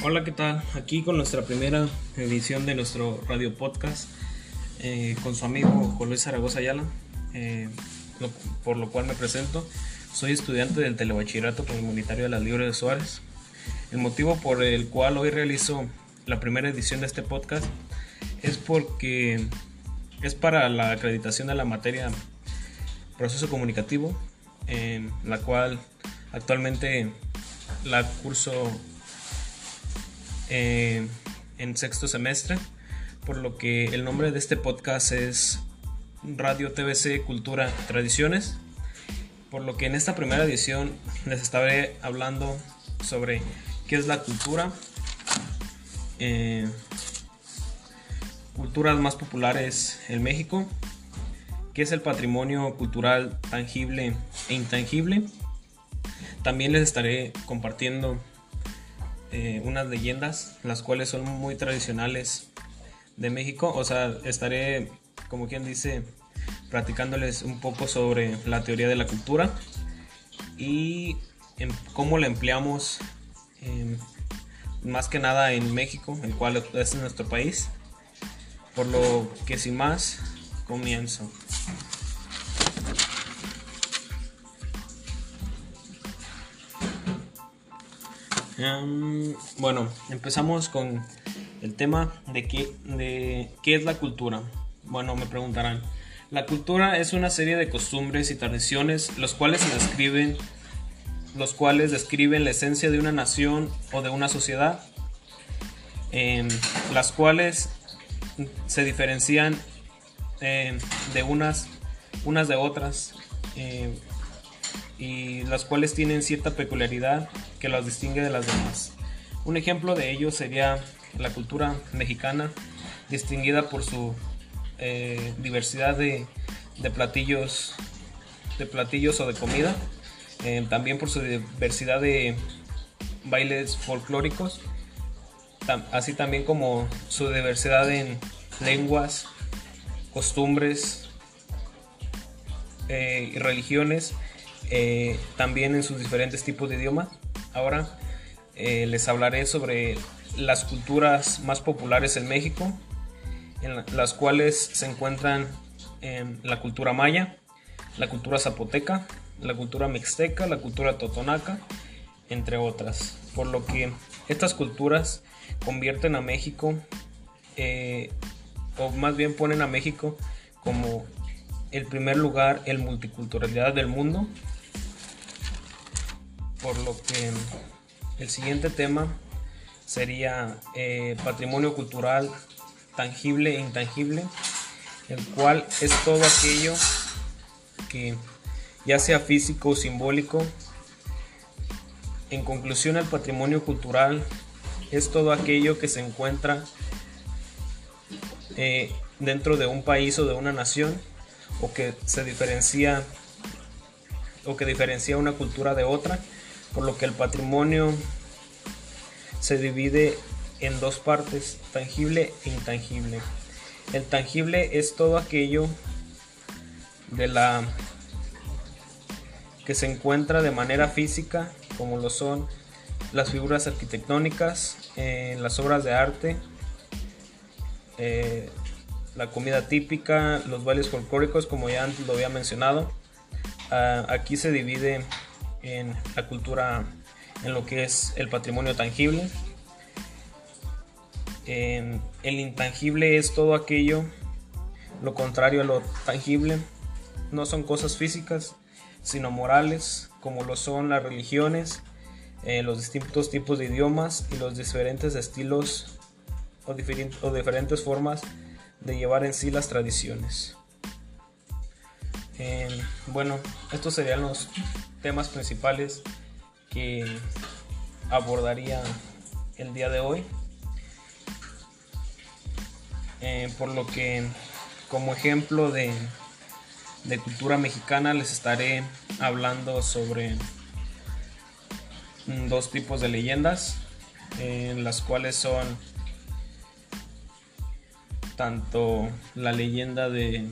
Hola, ¿qué tal? Aquí con nuestra primera edición de nuestro radio podcast eh, con su amigo Juan Luis Zaragoza Ayala, eh, por lo cual me presento. Soy estudiante del Telebachillerato Comunitario de la Libre de Suárez. El motivo por el cual hoy realizo la primera edición de este podcast es porque es para la acreditación de la materia proceso comunicativo, en la cual actualmente la curso eh, en sexto semestre, por lo que el nombre de este podcast es Radio TVC Cultura Tradiciones, por lo que en esta primera edición les estaré hablando sobre qué es la cultura, eh, culturas más populares en México, qué es el patrimonio cultural tangible e intangible. También les estaré compartiendo eh, unas leyendas, las cuales son muy tradicionales de México. O sea, estaré, como quien dice, platicándoles un poco sobre la teoría de la cultura y en cómo la empleamos em, más que nada en México, el cual es nuestro país. Por lo que sin más, comienzo. Bueno, empezamos con el tema de qué, de qué es la cultura. Bueno, me preguntarán. La cultura es una serie de costumbres y tradiciones los cuales se describen los cuales describen la esencia de una nación o de una sociedad, em, las cuales se diferencian em, de unas, unas de otras em, y las cuales tienen cierta peculiaridad que las distingue de las demás. Un ejemplo de ello sería la cultura mexicana, distinguida por su eh, diversidad de, platillos, de platillos o de comida, eh, también por su diversidad de bailes folclóricos, así también como su diversidad en lenguas, costumbres eh, y religiones, eh, también en sus diferentes tipos de idiomas. Ahora eh, les hablaré sobre las culturas más populares en México, en la- las cuales se encuentran en la cultura maya, la cultura zapoteca, la cultura mixteca, la cultura totonaca, entre otras. Por lo que estas culturas convierten a México, eh, o más bien ponen a México como el primer lugar en multiculturalidad del mundo. Por lo que el siguiente tema sería eh, patrimonio cultural tangible e intangible, el cual es todo aquello que ya sea físico o simbólico. En conclusión, el patrimonio cultural es todo aquello que se encuentra eh, dentro de un país o de una nación o que se diferencia o que diferencia una cultura de otra, por lo que el patrimonio se divide en dos partes, tangible e intangible. El tangible es todo aquello de la que se encuentra de manera física, como lo son las figuras arquitectónicas, eh, las obras de arte, eh, la comida típica, los bailes folclóricos, como ya antes lo había mencionado. Ah, aquí se divide en la cultura, en lo que es el patrimonio tangible. En el intangible es todo aquello, lo contrario a lo tangible. No son cosas físicas, sino morales, como lo son las religiones, eh, los distintos tipos de idiomas y los diferentes estilos o diferentes formas de llevar en sí las tradiciones. Eh, bueno, estos serían los temas principales que abordaría el día de hoy. Eh, por lo que como ejemplo de, de cultura mexicana les estaré hablando sobre mm, dos tipos de leyendas, eh, las cuales son tanto la leyenda de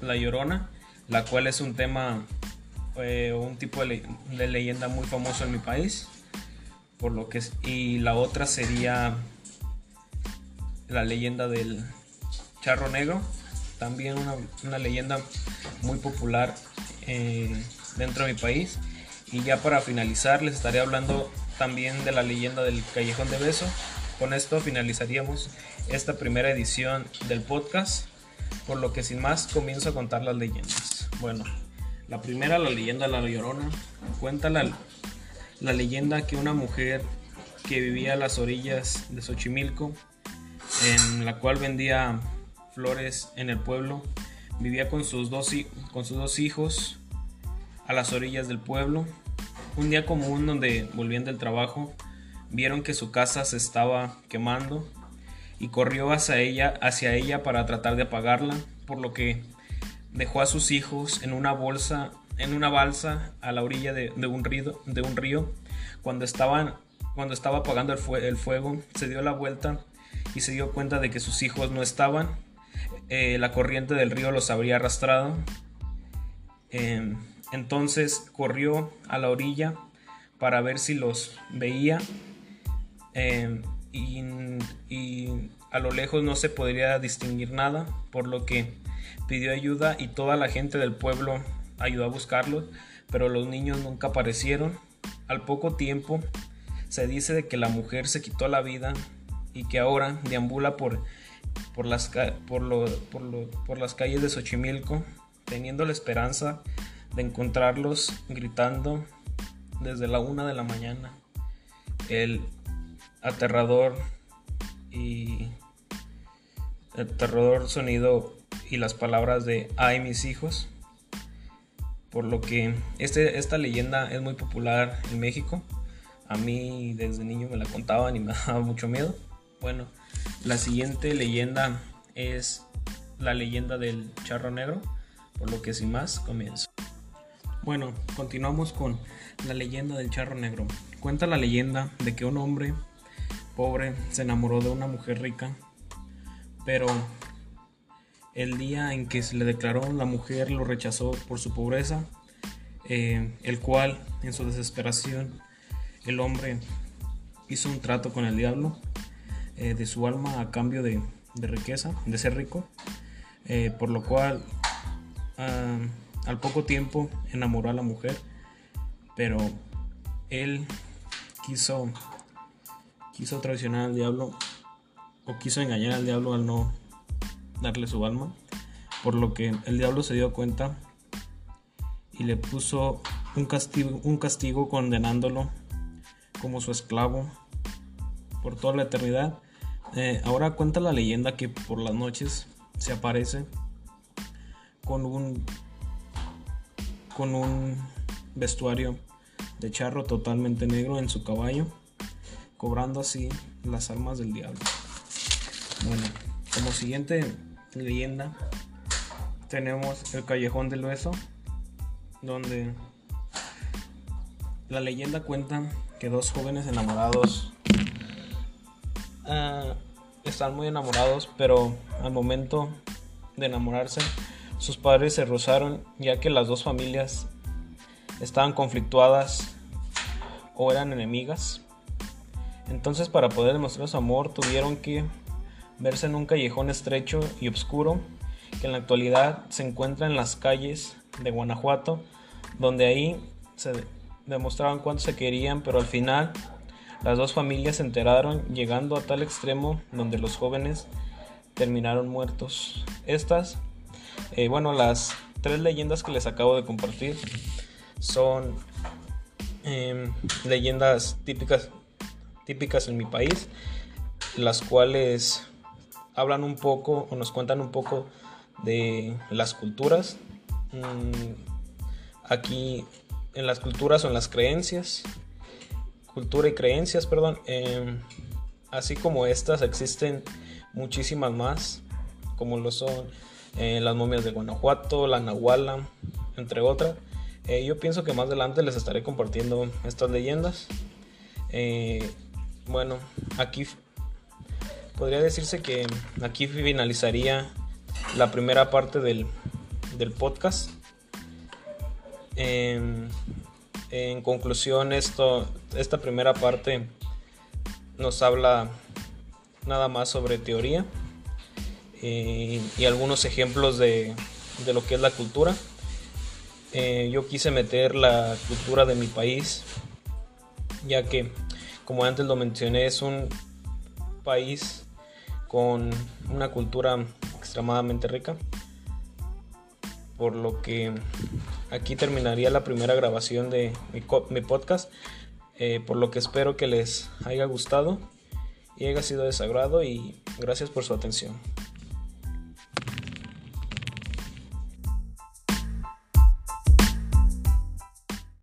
La Llorona, la cual es un tema eh, un tipo de, le- de leyenda muy famoso en mi país, por lo que y la otra sería la leyenda del charro negro, también una, leyenda muy popular eh, dentro de mi país. Y ya para finalizar les estaré hablando también de la leyenda del callejón de beso. Con esto finalizaríamos esta primera edición del podcast, por lo que sin más comienzo a contar las leyendas. Bueno, la primera, la leyenda de la Llorona, cuenta la, la leyenda que una mujer que vivía a las orillas de Xochimilco, en la cual vendía flores en el pueblo, vivía con sus dos, con sus dos hijos a las orillas del pueblo. Un día común donde volvían del trabajo, vieron que su casa se estaba quemando y corrió hacia ella, hacia ella para tratar de apagarla, por lo que dejó a sus hijos en una bolsa, en una balsa a la orilla de, un, río, de un río. Cuando, estaban, cuando estaba apagando el, fuego, se dio la vuelta y se dio cuenta de que sus hijos no estaban. Eh, la corriente del río los habría arrastrado. Em, entonces corrió a la orilla para ver si los veía. Em, y, a lo lejos no se podría distinguir nada, por lo que pidió ayuda y toda la gente del pueblo ayudó a buscarlos, pero los niños nunca aparecieron. Al poco tiempo se dice de que la mujer se quitó la vida y que ahora deambula por, por, las, por, por las calles de Xochimilco, teniendo la esperanza de encontrarlos gritando desde la una de la mañana. El aterrador y aterrador sonido y las palabras de ay mis hijos. Por lo que este, esta leyenda es muy popular en México. A mí desde niño me la contaban y me daba mucho miedo. Bueno, la siguiente leyenda es la leyenda del charro negro. Por lo que sin más comienzo. Bueno, continuamos con la leyenda del charro negro. Cuenta la leyenda de que un hombre pobre se enamoró de una mujer rica, pero el día en que se le declaró la mujer lo rechazó por su pobreza, eh, el cual en su desesperación el hombre hizo un trato con el diablo eh, de su alma a cambio de, riqueza, de ser rico, eh, por lo cual ah, al poco tiempo enamoró a la mujer, pero él quiso, quiso traicionar al diablo o quiso engañar al diablo al no darle su alma, por lo que el diablo se dio cuenta y le puso un castigo, un castigo condenándolo como su esclavo por toda la eternidad. Eh, ahora cuenta la leyenda que por las noches se aparece con un con un vestuario de charro totalmente negro en su caballo, cobrando así las almas del diablo. Bueno, como siguiente leyenda tenemos el Callejón del Beso, donde la leyenda cuenta que dos jóvenes enamorados ah, están muy enamorados, pero al momento de enamorarse, sus padres se rozaron ya que las dos familias estaban conflictuadas o eran enemigas. Entonces para poder demostrar su amor tuvieron que verse en un callejón estrecho y oscuro que en la actualidad se encuentra en las calles de Guanajuato, donde ahí se demostraban cuánto se querían, pero al final las dos familias se enteraron, llegando a tal extremo donde los jóvenes terminaron muertos. Estas, eh, bueno, las tres leyendas que les acabo de compartir son em, leyendas típicas, típicas en mi país, las cuales hablan un poco o nos cuentan un poco de las culturas. Mm, aquí en las culturas o en las creencias, cultura y creencias, perdón, em, así como estas existen muchísimas más, como lo son eh, las momias de Guanajuato, la Nahuala, entre otras. Eh, yo pienso que más adelante les estaré compartiendo estas leyendas. Eh, bueno, aquí podría decirse que aquí finalizaría la primera parte del, podcast. En, conclusión, esto, esta primera parte nos habla nada más sobre teoría eh, y algunos ejemplos de, de, lo que es la cultura. Eh, yo quise meter la cultura de mi país, ya que, como antes lo mencioné, es un país con una cultura extremadamente rica. Por lo que aquí terminaría la primera grabación de mi, podcast. Eh, por lo que espero que les haya gustado y haya sido de sagrado y gracias por su atención.